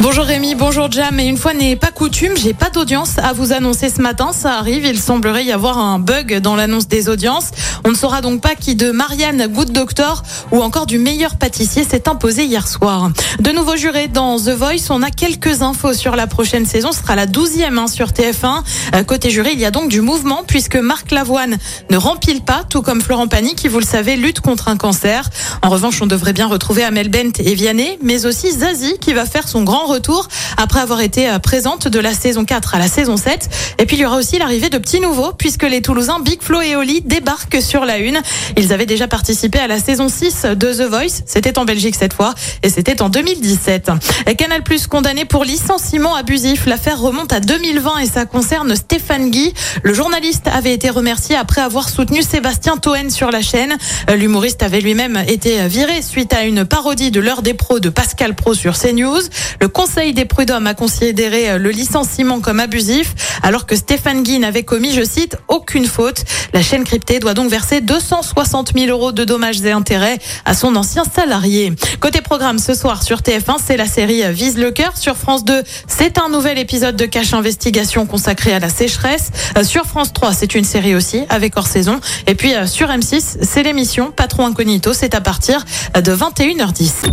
Bonjour Rémi, bonjour Jam. Et une fois n'est pas coutume, j'ai pas d'audience à vous annoncer ce matin. Ça arrive, il semblerait y avoir un bug dans l'annonce des audiences. On ne saura donc pas qui de Marianne Good Doctor ou encore du meilleur pâtissier s'est imposé hier soir. De nouveaux jurés dans The Voice. On a quelques infos sur la prochaine saison. Ce sera la douzième hein, sur TF1. Euh, côté juré, il y a donc du mouvement puisque Marc Lavoine ne rempile pas, tout comme Florent Pagny qui, vous le savez, lutte contre un cancer. En revanche, on devrait bien retrouver Amel Bent et Vianney, mais aussi Zazie qui va faire son grand retour après avoir été euh, présente de la saison 4 à la saison 7. Et puis il y aura aussi l'arrivée de petits nouveaux puisque les Toulousains Big Flo et Oli débarquent sur la une. Ils avaient déjà participé à la saison 6 de The Voice. C'était en Belgique cette fois et c'était en 2017. Et Canal Plus condamné pour licenciement abusif. L'affaire remonte à 2020 et ça concerne Stéphane Guy. Le journaliste avait été remercié après avoir soutenu Sébastien Toen sur la chaîne. Euh, L'humoriste avait lui-même été viré suite à une parodie de l'heure des pros de Pascal Pro sur CNews. Le Conseil des prud'hommes a considéré euh, le licenciement comme abusif, alors que Stéphane Guy n'avait commis, je cite, aucune faute. La chaîne cryptée doit donc verser 260 000 euros de dommages et intérêts à son ancien salarié. Côté programme, ce soir sur TF1, c'est la série Vise le cœur. Sur France 2, c'est un nouvel épisode de Cache Investigation consacré à la sécheresse. Euh, Sur France 3, c'est une série aussi avec hors saison. Et puis euh, sur M6, c'est l'émission Patron Incognito. C'est à partir de 21h10.